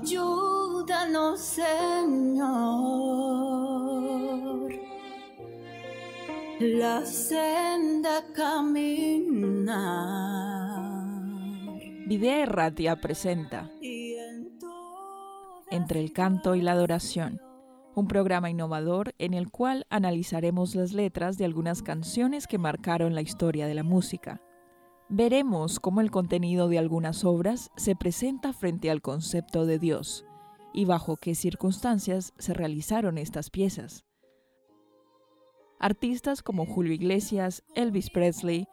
Ayúdanos, Señor, la senda caminar. Videa Erratia presenta Entre el canto y la adoración, un programa innovador en el cual analizaremos las letras de algunas canciones que marcaron la historia de la música veremos cómo el contenido de algunas obras se presenta frente al concepto de Dios y bajo qué circunstancias se realizaron estas piezas. Artistas como Julio Iglesias, Elvis Presley,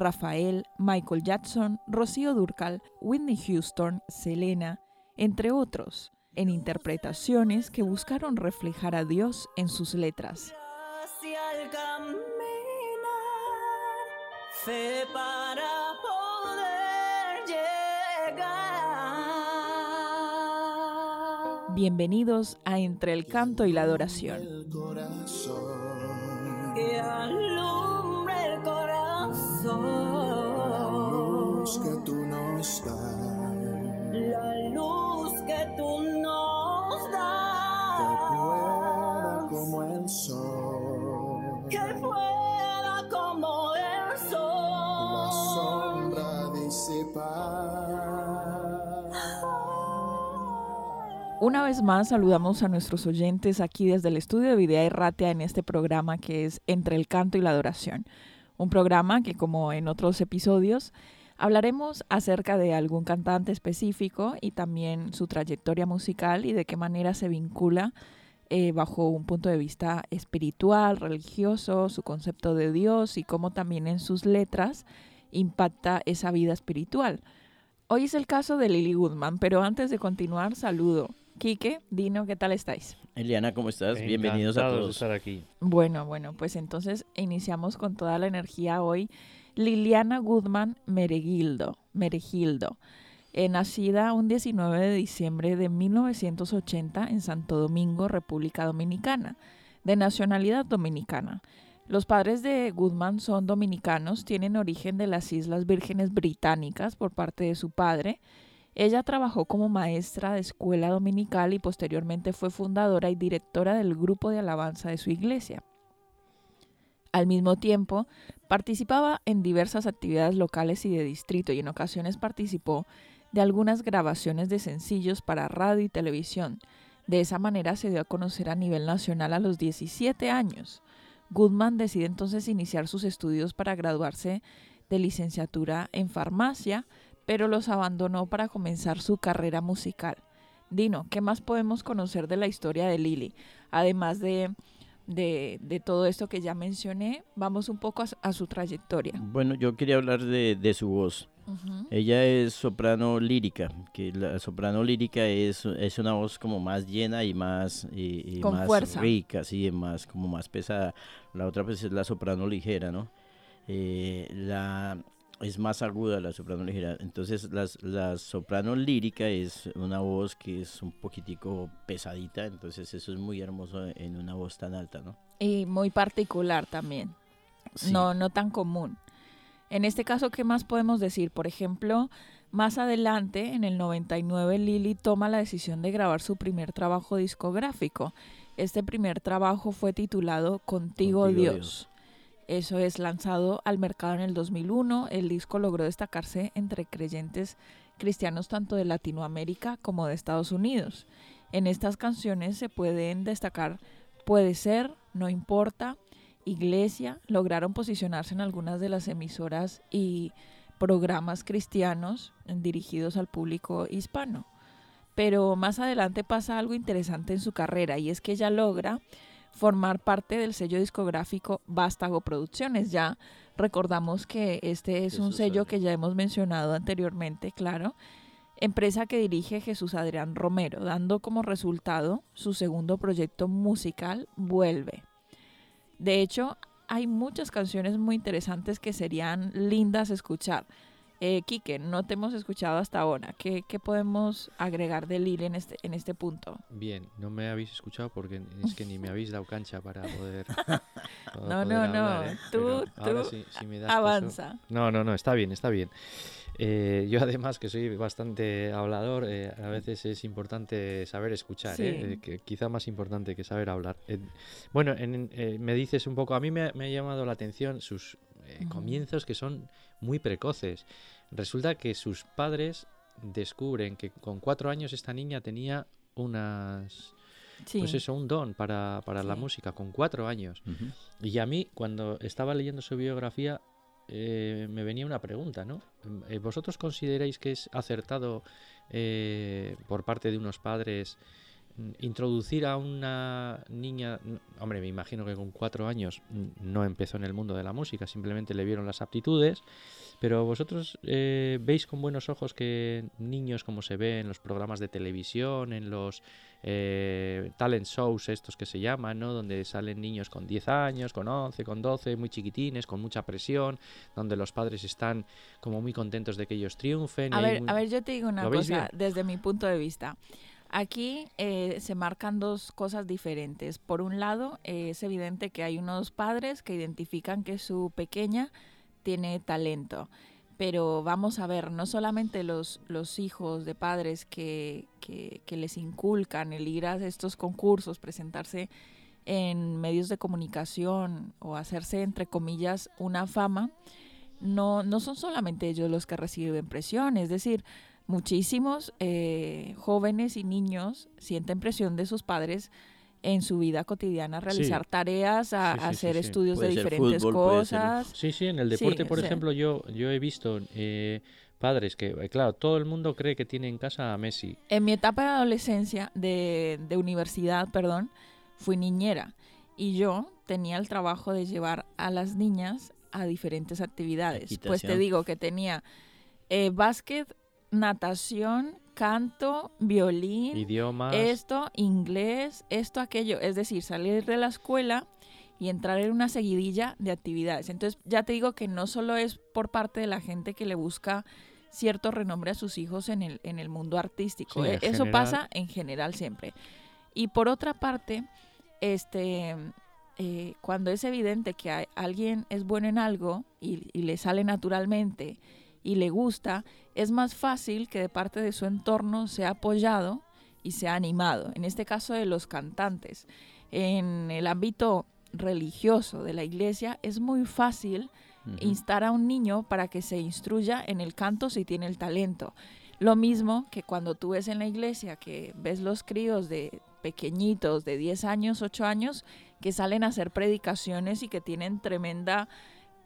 Rafael, Michael Jackson, Rocío Durcal, Whitney Houston, Selena, entre otros, en interpretaciones que buscaron reflejar a Dios en sus letras. para poder llegar. Bienvenidos a Entre el Canto y la Adoración. El corazón. La luz que tú nos das. La luz que tú nos das. Que pueda como el sol. Que pueda como el sol. La sombra disipar. Una vez más saludamos a nuestros oyentes aquí desde el estudio de Videa Erratia en este programa que es Entre el Canto y la Adoración. Un programa que como en otros episodios hablaremos acerca de algún cantante específico y también su trayectoria musical y de qué manera se vincula eh, bajo un punto de vista espiritual, religioso, su concepto de Dios y cómo también en sus letras impacta esa vida espiritual. Hoy es el caso de Lily Goodman, pero antes de continuar, saludo. Quique, Dino, ¿qué tal estáis? Eliana, ¿cómo estás? Bienvenidos a de todos. estar aquí. Bueno, bueno, pues entonces iniciamos con toda la energía hoy. Liliana Goodman Meregildo, Meregildo, eh, nacida un 19 de diciembre de 1980 en Santo Domingo, República Dominicana, de nacionalidad dominicana. Los padres de Goodman son dominicanos, tienen origen de las Islas Vírgenes Británicas por parte de su padre. Ella trabajó como maestra de escuela dominical y posteriormente fue fundadora y directora del grupo de alabanza de su iglesia. Al mismo tiempo, participaba en diversas actividades locales y de distrito y en ocasiones participó de algunas grabaciones de sencillos para radio y televisión. De esa manera se dio a conocer a nivel nacional a los 17 años. Goodman decide entonces iniciar sus estudios para graduarse de licenciatura en farmacia, pero los abandonó para comenzar su carrera musical. Dino, ¿qué más podemos conocer de la historia de Lily? Además de, de, de todo esto que ya mencioné, vamos un poco a, su- a su trayectoria. Bueno, yo quería hablar de, de su voz. Ella es soprano lírica, que la soprano lírica es, es una voz como más llena y más, y, y Con más fuerza. rica, sí, más, como más pesada. La otra pues es la soprano ligera, ¿no? Eh, la, es más aguda la soprano ligera. Entonces las, la soprano lírica es una voz que es un poquitico pesadita, entonces eso es muy hermoso en una voz tan alta, ¿no? Y muy particular también. Sí. no, no tan común. En este caso, ¿qué más podemos decir? Por ejemplo, más adelante, en el 99, Lily toma la decisión de grabar su primer trabajo discográfico. Este primer trabajo fue titulado Contigo, Contigo, Dios. Dios. Eso es lanzado al mercado en el 2001. El disco logró destacarse entre creyentes cristianos tanto de Latinoamérica como de Estados Unidos. En estas canciones se pueden destacar Puede ser, No importa, Iglesia, lograron posicionarse en algunas de las emisoras y programas cristianos dirigidos al público hispano. Pero más adelante pasa algo interesante en su carrera y es que ella logra formar parte del sello discográfico Vástago Producciones. Ya recordamos que este es un sello Adrián. que ya hemos mencionado anteriormente, claro. Empresa que dirige Jesús Adrián Romero, dando como resultado su segundo proyecto musical, Vuelve. De hecho, hay muchas canciones muy interesantes que serían lindas escuchar. Eh, Quique, no te hemos escuchado hasta ahora. ¿Qué, qué podemos agregar de Lili en este, en este punto? Bien, no me habéis escuchado porque es que ni me habéis dado cancha para poder. no, no, no. ¿eh? Tú, tú avanza. No, no, no, está bien, está bien. Eh, yo además que soy bastante hablador, eh, a veces es importante saber escuchar, ¿eh? que quizá más importante que saber hablar. bueno, me dices un poco, a mí me, ha llamado la atención sus comienzos que son muy precoces. Resulta que sus padres descubren que con cuatro años esta niña tenía unas... Pues eso, un don para, la música, con cuatro años. Y a mí, cuando estaba leyendo su biografía, eh, me venía una pregunta, ¿no? Eh, ¿Vosotros consideráis que es acertado eh, por parte de unos padres introducir a una niña, hombre, me imagino que con cuatro años no empezó en el mundo de la música, simplemente le vieron las aptitudes, pero vosotros veis con buenos ojos que niños como se ve en los programas de televisión, en los eh, talent shows estos que se llaman, ¿no? Donde salen niños con 10 años, con 11, con 12, muy chiquitines, con mucha presión, donde los padres están como muy contentos de que ellos triunfen. A, ver, a ver, yo te digo una cosa desde mi punto de vista. Aquí eh, se marcan dos cosas diferentes. Por un lado, eh, es evidente que hay unos padres que identifican que su pequeña tiene talento pero vamos a ver, no solamente los, los hijos de padres que, que, les inculcan el ir a estos concursos, presentarse en medios de comunicación o hacerse, entre comillas, una fama, no, no son solamente ellos los que reciben presión, es decir, muchísimos eh, jóvenes y niños sienten presión de sus padres en su vida cotidiana realizar tareas, a, hacer estudios de diferentes cosas. Sí, sí, en el deporte, por ejemplo, yo, yo he visto eh, padres que, eh, claro, todo el mundo cree que tiene en casa a Messi. En mi etapa de adolescencia, de, de universidad, perdón, fui niñera y yo tenía el trabajo de llevar a las niñas a diferentes actividades. Pues te digo que tenía eh, básquet, natación, canto, violín, idiomas, esto, inglés, esto, aquello. Es decir, salir de la escuela y entrar en una seguidilla de actividades. Entonces, ya te digo que no solo es por parte de la gente que le busca cierto renombre a sus hijos en el, en el mundo artístico. ¿eh? Eso pasa en general siempre. Y por otra parte, este, eh, cuando es evidente que alguien es bueno en algo y, y le sale naturalmente, y le gusta, es más fácil que de parte de su entorno sea apoyado y sea animado. En este caso de los cantantes. En el ámbito religioso de la iglesia es muy fácil instar a un niño para que se instruya en el canto si tiene el talento. Lo mismo que cuando tú ves en la iglesia que ves los críos de pequeñitos de 10 años, 8 años, que salen a hacer predicaciones y que tienen tremenda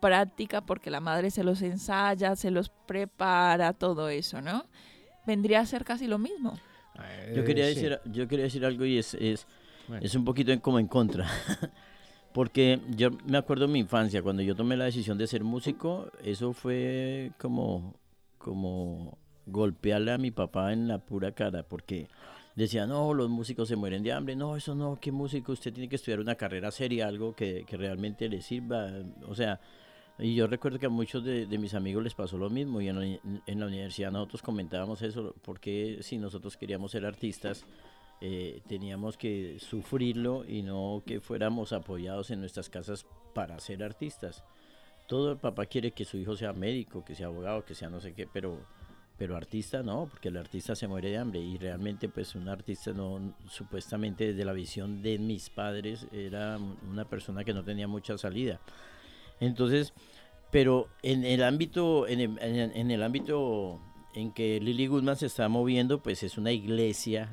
práctica porque la madre se los ensaya, se los prepara, todo eso, ¿no? Vendría a ser casi lo mismo. yo, quería decir, yo quería decir algo y es, es, es un poquito como en contra. porque yo me acuerdo de mi infancia, cuando yo tomé la decisión de ser músico, eso fue como, como golpearle a mi papá en la pura cara, porque decía, no, los músicos se mueren de hambre, no, eso no, ¿qué músico? Usted tiene que estudiar una carrera seria, algo que, que realmente le sirva, o sea, y yo recuerdo que a muchos de, mis amigos les pasó lo mismo y en la, en la, universidad nosotros comentábamos eso, porque si nosotros queríamos ser artistas, eh, teníamos que sufrirlo y no que fuéramos apoyados en nuestras casas para ser artistas. Todo el papá quiere que su hijo sea médico, que sea abogado, que sea no sé qué, pero, pero artista no, porque el artista se muere de hambre y realmente pues un artista no, supuestamente desde la visión de mis padres era una persona que no tenía mucha salida. Entonces, pero en el ámbito, en el, ámbito en que Lily Goodman se está moviendo, pues es una iglesia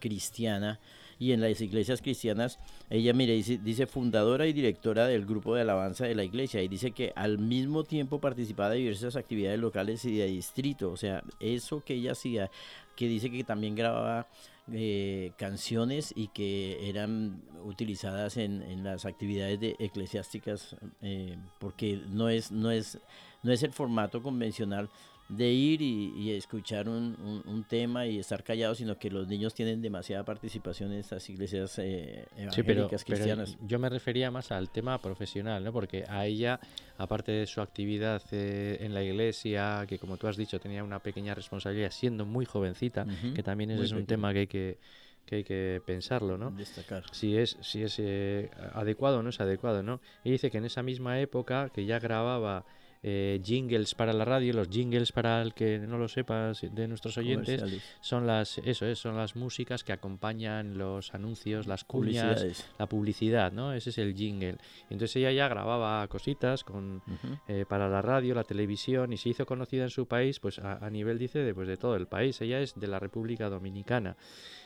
cristiana. Y en las iglesias cristianas, ella, mire, dice, dice, fundadora y directora del grupo de alabanza de la iglesia. Y dice que al mismo tiempo participaba de diversas actividades locales y de distrito, o sea, eso que ella hacía, que dice que también grababa eh, canciones y que eran utilizadas en, en las actividades de eclesiásticas eh, porque no es no es no es el formato convencional de ir y, escuchar un, un, tema y estar callado, sino que los niños tienen demasiada participación en estas iglesias eh, evangélicas cristianas. yo me refería más al tema profesional, ¿no? Porque a ella, aparte de su actividad eh, en la iglesia, que como tú has dicho tenía una pequeña responsabilidad siendo muy jovencita, que también es un tema que hay que que hay que pensarlo, ¿no? Destacar. Si es, si es eh, adecuado o no es adecuado, ¿no? Y dice que en esa misma época que ya grababa eh, jingles para la radio, los jingles para el que no lo sepas de nuestros oyentes son las eso es, son las músicas que acompañan los anuncios, las cuñas, la publicidad, ¿no? Ese es el jingle. Entonces ella ya grababa cositas con eh, para la radio, la televisión y se hizo conocida en su país, pues a, nivel dice de, pues, de todo el país. Ella es de la República Dominicana.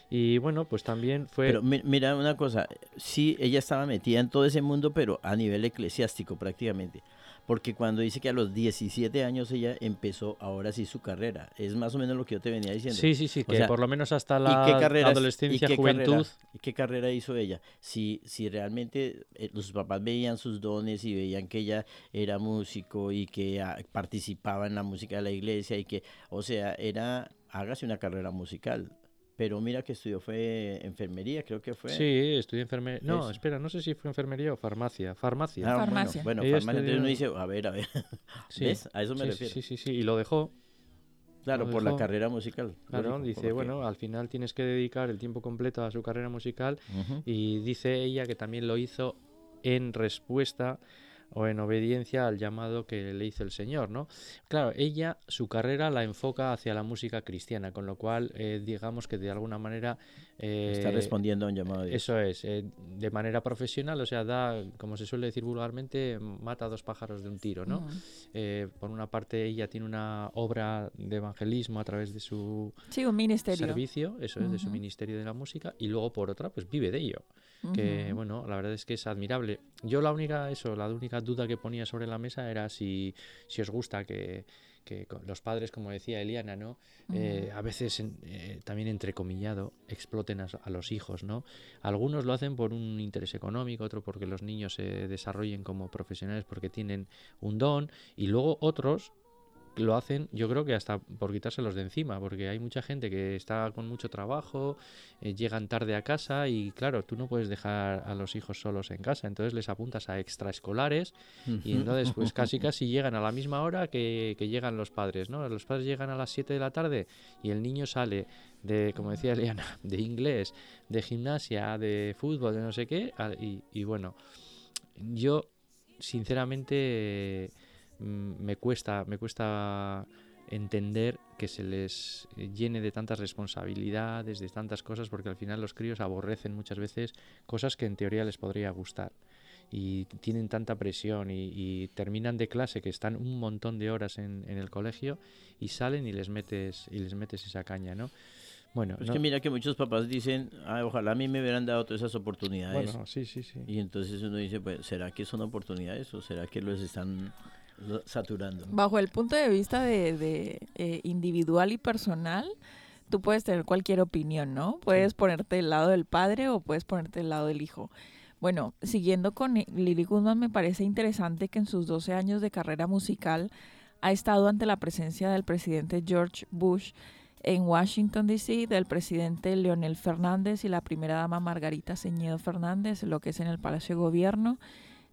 Y bueno, pues también fue... Pero mira una cosa, sí, ella estaba metida en todo ese mundo, pero a nivel eclesiástico prácticamente. Porque cuando dice que a los 17 años ella empezó ahora sí su carrera, es más o menos lo que yo te venía diciendo. Sí, sí, sí, que por lo menos hasta la adolescencia, ¿y juventud. ¿Y qué carrera hizo ella? Si, si realmente eh, los papás veían sus dones y veían que ella era músico y que ah, participaba en la música de la iglesia y que, o sea, era, hágase una carrera musical pero mira que estudió fue enfermería, creo que fue. Sí, estudió enfermería. No, espera, no sé si fue enfermería o farmacia. Farmacia. Ah, farmacia. Bueno, bueno farmacia uno dice, a ver, a ver. ¿Ves? A eso me refiero. Sí, sí, sí, y lo dejó. Claro, por la carrera musical. Claro, dice, bueno, al final tienes que dedicar el tiempo completo a su carrera musical y dice ella que también lo hizo en respuesta o en obediencia al llamado que le hizo el Señor, ¿no? Claro, ella su carrera la enfoca hacia la música cristiana, con lo cual eh, digamos que de alguna manera eh, está respondiendo a un llamado. De eso es, eh, de manera profesional, o sea, da, como se suele decir vulgarmente, mata a dos pájaros de un tiro, ¿no? por una parte ella tiene una obra de evangelismo a través de su sí, un ministerio. servicio, eso es, de su ministerio de la música, y luego por otra, pues vive de ello que bueno, la verdad es que es admirable. Yo la única, eso, la única duda que ponía sobre la mesa era si, si os gusta que, que los padres, como decía Eliana, ¿no? Eh, a veces eh, también entrecomillado exploten a, a, los hijos, ¿no? Algunos lo hacen por un interés económico, otro porque los niños se desarrollen como profesionales porque tienen un don y luego otros lo hacen, yo creo que hasta por quitárselos de encima, porque hay mucha gente que está con mucho trabajo, eh, llegan tarde a casa y claro, tú no puedes dejar a los hijos solos en casa, entonces les apuntas a extraescolares y entonces pues casi casi llegan a la misma hora que, llegan los padres, ¿no? Los padres llegan a las 7 de la tarde y el niño sale de, como decía Eliana, de inglés, de gimnasia, de fútbol, de no sé qué, y, y bueno, yo sinceramente me cuesta, me cuesta entender que se les llene de tantas responsabilidades, de tantas cosas, porque al final los críos aborrecen muchas veces cosas que en teoría les podría gustar. Y tienen tanta presión y, terminan de clase que están un montón de horas en, el colegio y salen y les metes y les metes esa caña, ¿no? Bueno, es que mira que muchos papás dicen, ojalá a mí me hubieran dado todas esas oportunidades. Bueno, sí, sí, sí. Y entonces uno dice, pues, ¿será que son oportunidades o será que los están saturando. Bajo el punto de vista de, eh, individual y personal, tú puedes tener cualquier opinión, ¿no? Puedes ponerte del lado del padre o puedes ponerte del lado del hijo. Bueno, siguiendo con Lily Goodman, me parece interesante que en sus 12 años de carrera musical ha estado ante la presencia del presidente George Bush en Washington, D.C., del presidente Leonel Fernández y la primera dama Margarita Ceñedo Fernández, lo que es en el Palacio de Gobierno,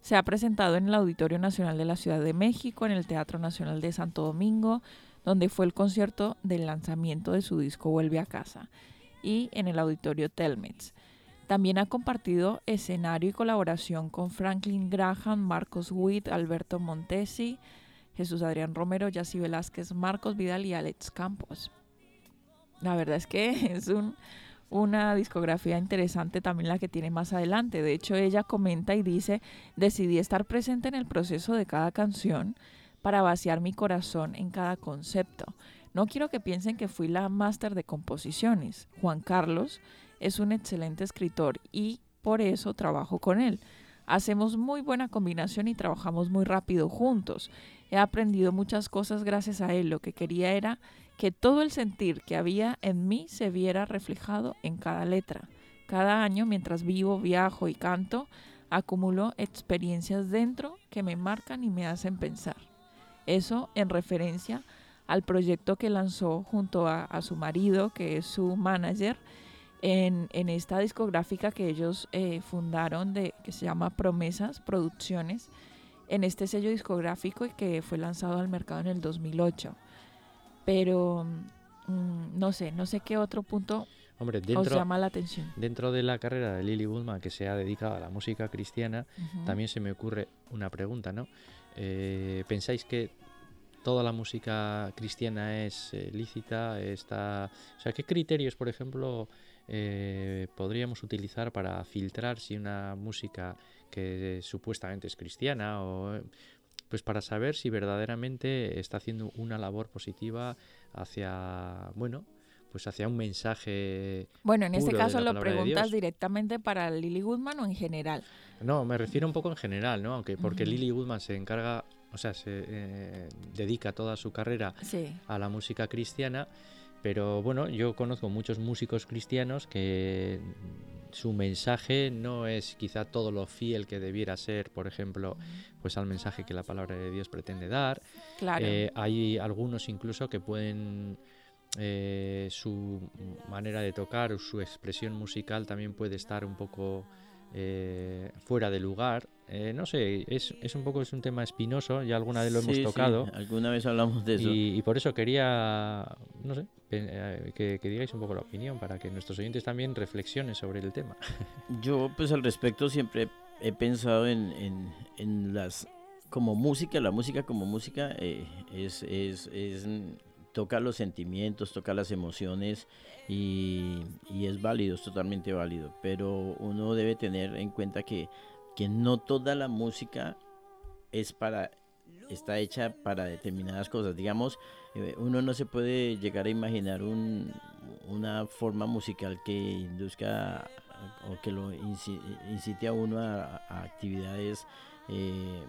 se ha presentado en el Auditorio Nacional de la Ciudad de México, en el Teatro Nacional de Santo Domingo, donde fue el concierto del lanzamiento de su disco Vuelve a casa, y en el Auditorio Telmex. También ha compartido escenario y colaboración con Franklin Graham, Marcos Witt, Alberto Montesi, Jesús Adrián Romero, Yassi Velázquez, Marcos Vidal y Alex Campos. La verdad es que es un una discografía interesante también la que tiene más adelante. De hecho, ella comenta y dice, decidí estar presente en el proceso de cada canción para vaciar mi corazón en cada concepto. No quiero que piensen que fui la máster de composiciones. Juan Carlos es un excelente escritor y por eso trabajo con él. Hacemos muy buena combinación y trabajamos muy rápido juntos. He aprendido muchas cosas gracias a él. Lo que quería era que todo el sentir que había en mí se viera reflejado en cada letra. Cada año, mientras vivo, viajo y canto, acumulo experiencias dentro que me marcan y me hacen pensar. Eso en referencia al proyecto que lanzó junto a, su marido, que es su manager, en, esta discográfica que ellos eh, fundaron, de, que se llama Promesas Producciones, en este sello discográfico y que fue lanzado al mercado en el 2008. Pero mm, no sé, no sé qué otro punto Hombre, dentro, os llama la atención. Dentro de la carrera de Lily Woodman, que se ha dedicado a la música cristiana, también se me ocurre una pregunta, ¿no? Eh, ¿Pensáis que toda la música cristiana es eh, lícita? Está, o sea, ¿qué criterios, por ejemplo, eh, podríamos utilizar para filtrar si una música que supuestamente es cristiana o pues para saber si verdaderamente está haciendo una labor positiva hacia, bueno, pues hacia un mensaje. Bueno, en este caso lo preguntas directamente para Lily Goodman o en general. No, me refiero un poco en general, ¿no? Aunque porque Lily Goodman se encarga, o sea, se eh, dedica toda su carrera a la música cristiana, pero bueno, yo conozco muchos músicos cristianos que su mensaje no es quizá todo lo fiel que debiera ser, por ejemplo, pues al mensaje que la palabra de Dios pretende dar. Claro. Eh, hay algunos incluso que pueden eh, su manera de tocar o su expresión musical también puede estar un poco eh, fuera de lugar. Eh, no sé, es, es, un poco es un tema espinoso, ya alguna vez lo hemos tocado. alguna vez hablamos de eso. Y, por eso quería, no sé, que, digáis un poco la opinión para que nuestros oyentes también reflexionen sobre el tema. Yo, pues al respecto, siempre he pensado en, en, en las. Como música, la música como música es, es, es toca los sentimientos, toca las emociones y, es válido, es totalmente válido. Pero uno debe tener en cuenta que, que no toda la música es para está hecha para determinadas cosas. Digamos, eh, uno no se puede llegar a imaginar un, una forma musical que induzca o que lo incite a uno a, actividades eh,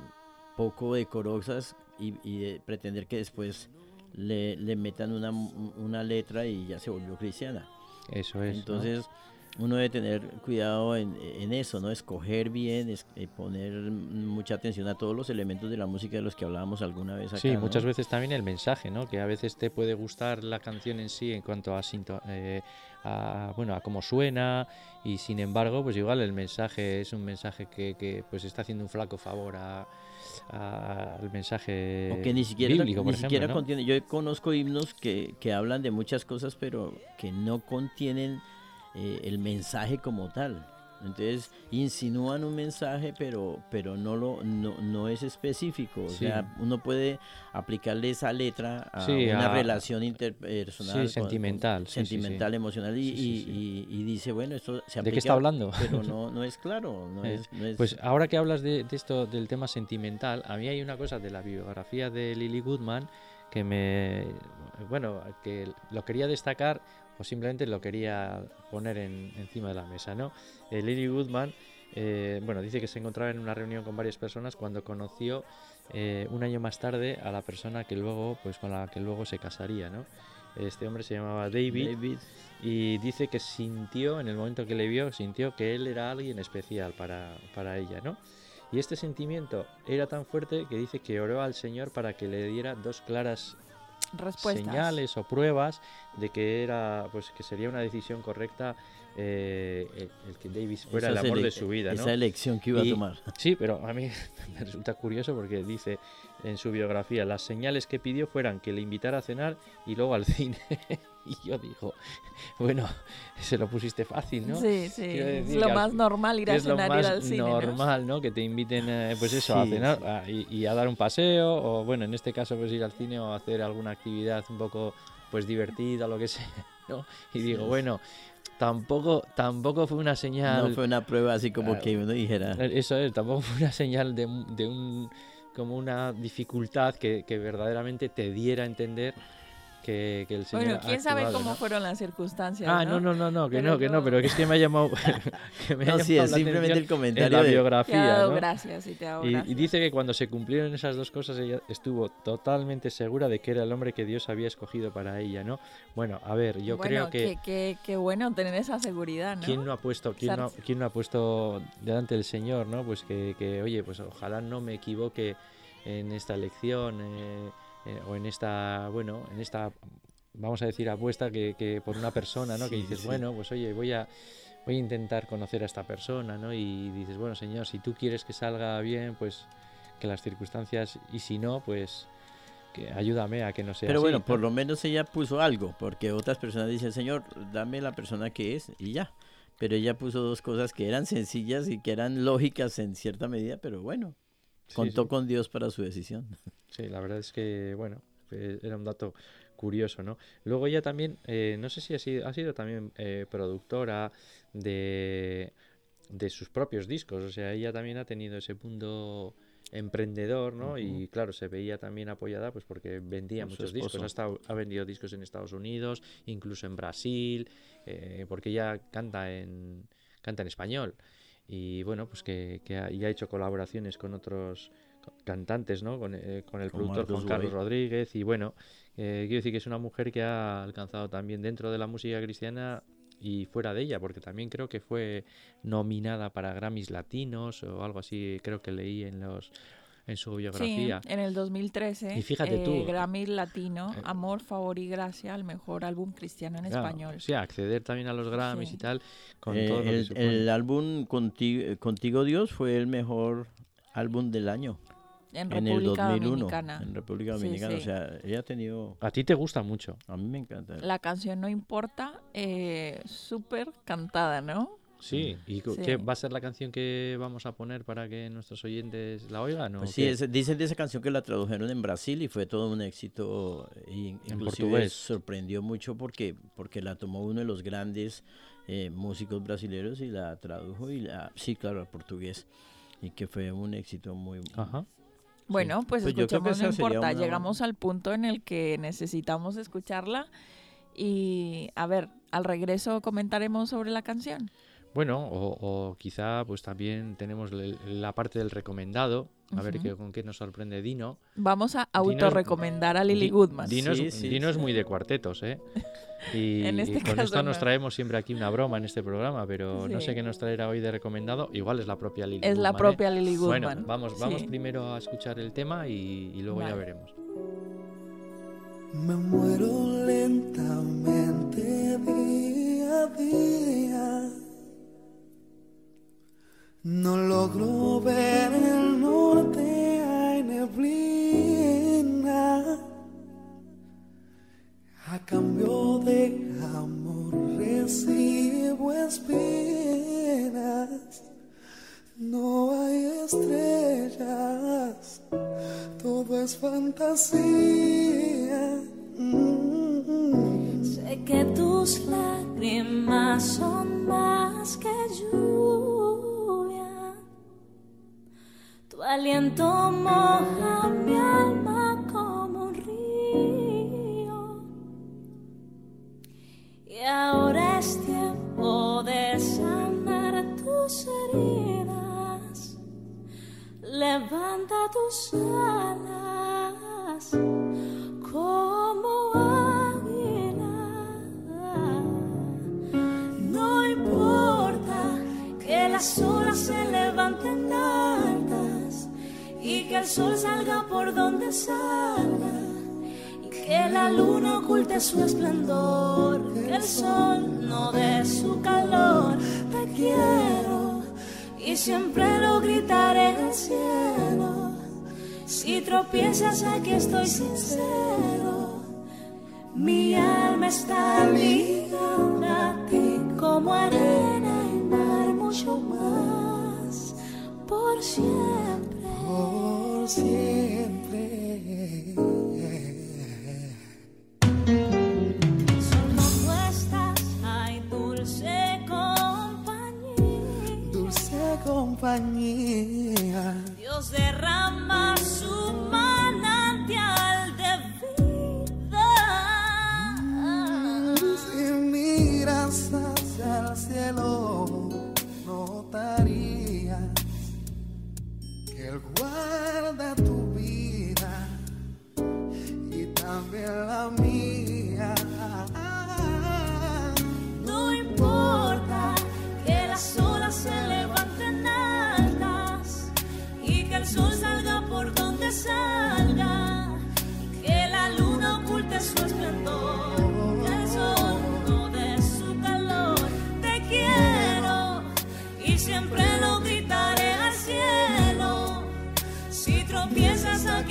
poco decorosas y, y pretender que después le, le metan una, una, letra y ya se volvió cristiana. Eso es. Entonces, uno debe tener cuidado en, en eso, ¿no? Escoger bien, es, eh, poner mucha atención a todos los elementos de la música de los que hablábamos alguna vez acá. Sí, muchas veces también el mensaje, ¿no? Que a veces te puede gustar la canción en sí en cuanto a, eh, a bueno, a cómo suena y sin embargo, pues igual el mensaje es un mensaje que, que pues está haciendo un flaco favor a al mensaje o que ni siquiera, bíblico, ni siquiera contiene. Yo conozco himnos que, que, hablan de muchas cosas, pero que no contienen eh, el mensaje como tal. Entonces insinúan un mensaje, pero, pero no, lo, no, es específico. O sea, uno puede aplicarle esa letra a una relación interpersonal. sentimental. sentimental, emocional. Y, y, dice, bueno, esto se aplica. ¿De qué está hablando? Pero no, no es claro. No es, Pues ahora que hablas de, de, esto, del tema sentimental, a mí hay una cosa de la biografía de Lily Goodman que me. Bueno, que lo quería destacar o simplemente lo quería poner en, encima de la mesa, ¿no? Eh, Lily Goodman, eh, bueno, dice que se encontraba en una reunión con varias personas cuando conoció eh, un año más tarde a la persona que luego, pues con la que luego se casaría, ¿no? Este hombre se llamaba David, David, y dice que sintió, en el momento que le vio, sintió que él era alguien especial para, para ella, ¿no? Y este sentimiento era tan fuerte que dice que oró al Señor para que le diera dos claras señales o pruebas de que era pues que sería una decisión correcta eh, el, que Davis fuera el amor de su vida. Esa elección que iba a tomar. Sí, pero a mí me resulta curioso porque dice en su biografía, las señales que pidió fueran que le invitara a cenar y luego al cine. y yo digo, bueno, se lo pusiste fácil, ¿no? Sí, sí. es lo más normal ir a cenar, ir al cine. normal, ¿no? Que te inviten, eh, pues eso, a cenar y, a dar un paseo, o bueno, en este caso, pues ir al cine o hacer alguna actividad un poco, pues divertida, lo que sea, ¿no? Y digo, bueno, tampoco, tampoco fue una señal. No fue una prueba así como que uno dijera. Eso es, tampoco fue una señal de, de un como una dificultad que, que verdaderamente te diera a entender que, el Señor. Bueno, quién sabe cómo fueron las circunstancias. Ah, no, no, no, no, que no, que no, pero es que me ha llamado. que me no, sí, es simplemente el comentario. En la biografía. ¿no? gracias, y, te y, dice que cuando se cumplieron esas dos cosas, ella estuvo totalmente segura de que era el hombre que Dios había escogido para ella, ¿no? Bueno, a ver, yo creo que. Qué bueno tener esa seguridad, ¿no? ¿Quién no ha puesto, quién no, quién no ha puesto delante del Señor, ¿no? Pues que, que, oye, pues ojalá no me equivoque en esta elección. Eh, eh, o en esta, bueno, en esta, vamos a decir, apuesta que, que por una persona, ¿no? que dices, bueno, pues oye, voy a, voy a intentar conocer a esta persona, ¿no? Y dices, bueno, Señor, si tú quieres que salga bien, pues que las circunstancias, y si no, pues que ayúdame a que no sea Pero bueno, por lo menos ella puso algo, porque otras personas dicen, Señor, dame la persona que es y ya. Pero ella puso dos cosas que eran sencillas y que eran lógicas en cierta medida, pero bueno, contó con Dios para su decisión. Sí, la verdad es que, bueno, era un dato curioso, ¿no? Luego ella también, eh, no sé si ha sido, ha sido también eh, productora de, de sus propios discos, o sea, ella también ha tenido ese punto emprendedor, ¿no? Y claro, se veía también apoyada pues porque vendía muchos discos, ha, estado, ha, vendido discos en Estados Unidos, incluso en Brasil, eh, porque ella canta en, canta en español. Y bueno, pues que, que ha, ha hecho colaboraciones con otros cantantes, ¿no? Con, eh, con el productor Juan Carlos Rodríguez y bueno, eh, quiero decir que es una mujer que ha alcanzado también dentro de la música cristiana y fuera de ella, porque también creo que fue nominada para Grammys Latinos o algo así, creo que leí en los en su biografía. Sí, en el 2013. Y fíjate tú. Eh, Grammy Latino, eh, Amor, Favor y Gracia, el mejor álbum cristiano en español. Sí, acceder también a los Grammys y tal. Con eh, todo el, el álbum Contigo, Contigo Dios fue el mejor álbum del año. En, República el 2001, Dominicana. En República Dominicana, o sea, ella ha tenido... A ti te gusta mucho. A mí me encanta. La canción No Importa, eh, súper cantada, ¿no? Sí, ¿y qué va a ser la canción que vamos a poner para que nuestros oyentes la oigan? Pues sí, dicen de esa canción que la tradujeron en Brasil y fue todo un éxito. Y inclusive sorprendió mucho porque, porque la tomó uno de los grandes eh, músicos brasileños y la tradujo y la, sí, claro, al portugués. Y que fue un éxito muy, Ajá. Bueno, pues, pues escuchemos, no importa. Llegamos al punto en el que necesitamos escucharla. Y a ver, al regreso comentaremos sobre la canción. Bueno, o, quizá pues también tenemos la parte del recomendado, a ver qué, con qué nos sorprende Dino. Vamos a autorrecomendar a Lily Goodman. Dino, es, muy de cuartetos, ¿eh? Y, este con esto nos traemos siempre aquí una broma en este programa, pero no sé qué nos traerá hoy de recomendado. Igual es la propia Lily es la propia ¿eh? Lily Goodman. Bueno, vamos, vamos primero a escuchar el tema y, luego ya veremos. Me muero lentamente día a día no logro ver el norte, hay neblina. A cambio de amor recibo espinas. No hay estrellas, todo es fantasía. Sé que tus lágrimas son tu aliento moja oculte su esplendor, el sol no dé su calor. Te quiero y siempre lo gritaré en el cielo. Si tropiezas aquí estoy sincero, mi alma está ligada a ti como arena y mar mucho más por siempre por siempre. Compañía. Dios derrama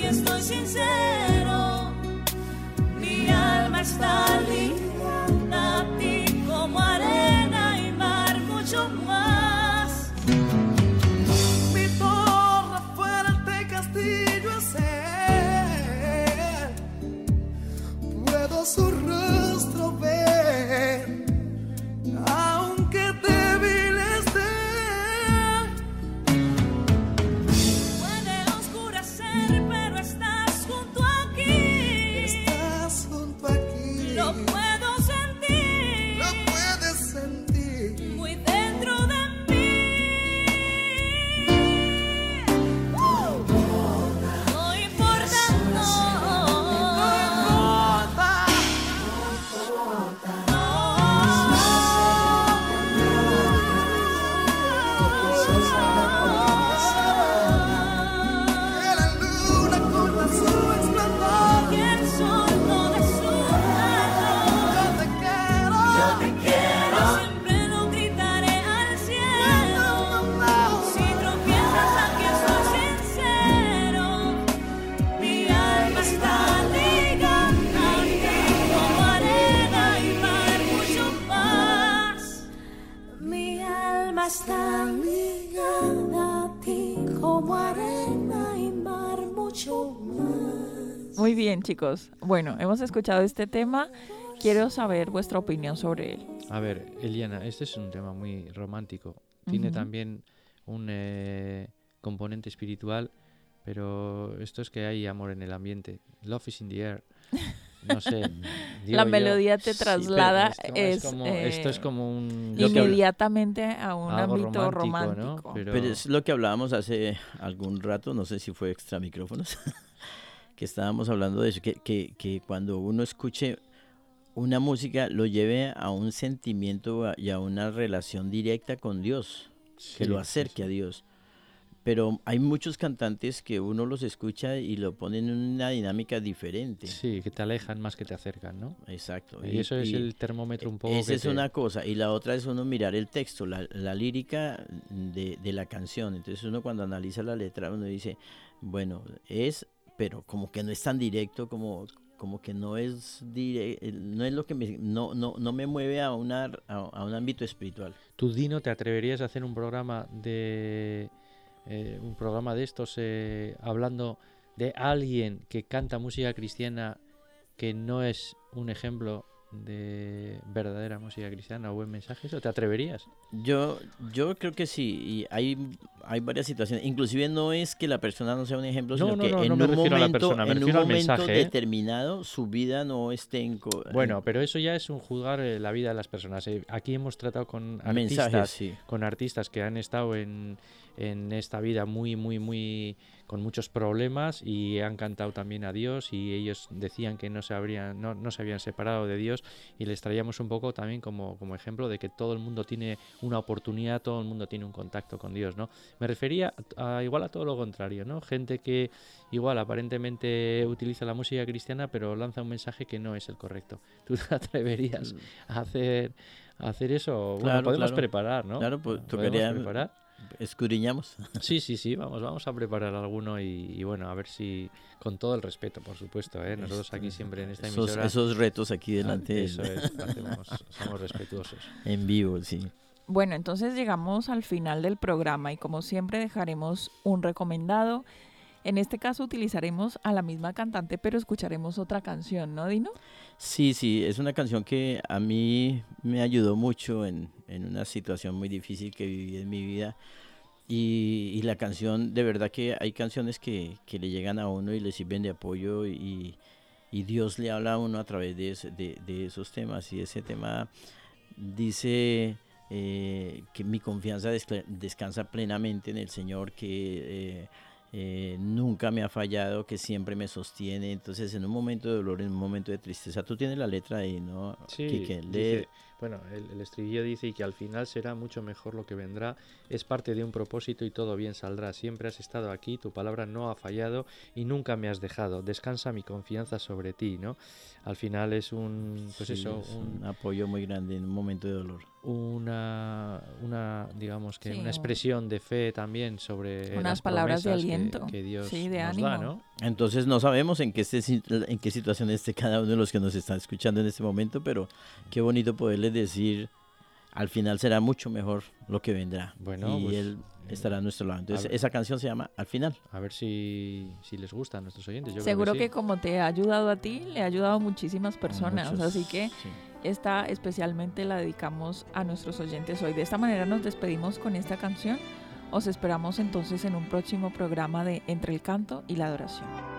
estoy sincero, mi alma está. Chicos. Bueno, hemos escuchado este tema. Quiero saber vuestra opinión sobre él. A ver, Eliana, este es un tema muy romántico. Tiene Ujú. también un eh, componente espiritual, pero esto es que hay amor en el ambiente. Love is in the air. No sé. digo La yo. melodía te Sí, pero traslada, esto es, como, eh, esto es como un Inmediatamente a un ámbito romántico, romántico. ¿no? Pero, Pero es lo que hablábamos hace algún rato, no sé si fue extra micrófonos, que estábamos hablando de eso, que, que, que cuando uno escuche una música lo lleve a un sentimiento y a una relación directa con Dios, que sí, lo sí, acerque sí. a Dios. Pero hay muchos cantantes que uno los escucha y lo ponen en una dinámica diferente. Sí, que te alejan más que te acercan, ¿no? Exacto. Y, eso es y- el termómetro un poco. Esa que es te- una cosa. Y la otra es uno mirar el texto, la, la lírica de, de la canción. Entonces uno cuando analiza la letra, uno dice, bueno, es, pero como que no es tan directo, como, como que no es dire- no es lo que me, no, no, no me mueve a, una, a un ámbito espiritual. ¿Tú, Dino, te atreverías a hacer un programa de eh, un programa de estos eh, hablando de alguien que canta música cristiana que no es un ejemplo de verdadera música cristiana o buen mensaje? ¿Eso te atreverías? Yo, yo creo que sí, y hay, hay varias situaciones. Inclusive no es que la persona no sea un ejemplo, No, sino no, que no, en un momento, persona, me en un refiero al momento mensaje, ¿eh? determinado su vida no esté en... Bueno, pero eso ya es un juzgar eh, la vida de las personas. Eh, Aquí hemos tratado con en mensajes, artistas sí. con artistas que han estado en, en esta vida muy, muy, muy con muchos problemas y han cantado también a Dios y ellos decían que no se habrían, no, no se habían separado de Dios y les traíamos un poco también como, como ejemplo de que todo el mundo tiene una oportunidad, todo el mundo tiene un contacto con Dios, ¿no? Me refería a, igual a todo lo contrario, ¿no? Gente que igual aparentemente utiliza la música cristiana pero lanza un mensaje que no es el correcto. ¿Tú te atreverías a hacer, a hacer eso? Bueno, Claro, podemos claro. preparar, ¿no? Claro, pues, ¿Podemos tocaría- preparar? Escudriñamos. Sí, sí, sí, vamos, vamos a preparar alguno y, y bueno, a ver si, con todo el respeto, por supuesto, ¿eh? nosotros aquí siempre en esta esos, emisora... esos retos aquí ah, delante Eso es, hacemos- somos respetuosos. en vivo, sí. Bueno, entonces llegamos al final del programa y como siempre dejaremos un recomendado. En este caso utilizaremos a la misma cantante, pero escucharemos otra canción, ¿no, Dino? Sí, sí, es una canción que a mí me ayudó mucho en, en una situación muy difícil que viví en mi vida. Y, y la canción, de verdad que hay canciones que, que le llegan a uno y le sirven de apoyo y, y Dios le habla a uno a través de, de, esos temas. Y ese tema dice eh, que mi confianza descansa plenamente en el Señor, que... eh, eh, nunca me ha fallado, que siempre me sostiene. Entonces, en un momento de dolor, en un momento de tristeza, tú tienes la letra ahí, ¿no? Sí? Lee- dice- bueno, el, el estribillo dice y que al final será mucho mejor lo que vendrá, es parte de un propósito y todo bien saldrá. Siempre has estado aquí, tu palabra no ha fallado y nunca me has dejado. Descansa mi confianza sobre ti, ¿no? Al final es un, pues sí, eso, es un, un apoyo muy grande en un momento de dolor. una, una digamos que Sí, una un- expresión de fe también sobre Unas las palabras de promesas que aliento. que Dios sí, de nos ánimo. da, ¿no? Entonces no sabemos en qué, en qué situación esté cada uno de los que nos están escuchando en este momento, pero qué bonito poderles decir, al final será mucho mejor lo que vendrá. Bueno, y pues, Él estará a nuestro lado. Entonces esa canción se llama Al final. A ver si, si les gusta a nuestros oyentes. Yo Seguro creo que, como te ha ayudado a ti, le ha ayudado a muchísimas personas. Muchos, así que sí. esta especialmente la dedicamos a nuestros oyentes hoy. De esta manera nos despedimos con esta canción. Os esperamos entonces en un próximo programa de Entre el canto y la adoración.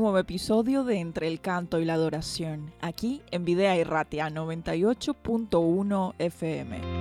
nuevo episodio de Entre el canto y la adoración, aquí en Videa y Ratia 98.1 FM.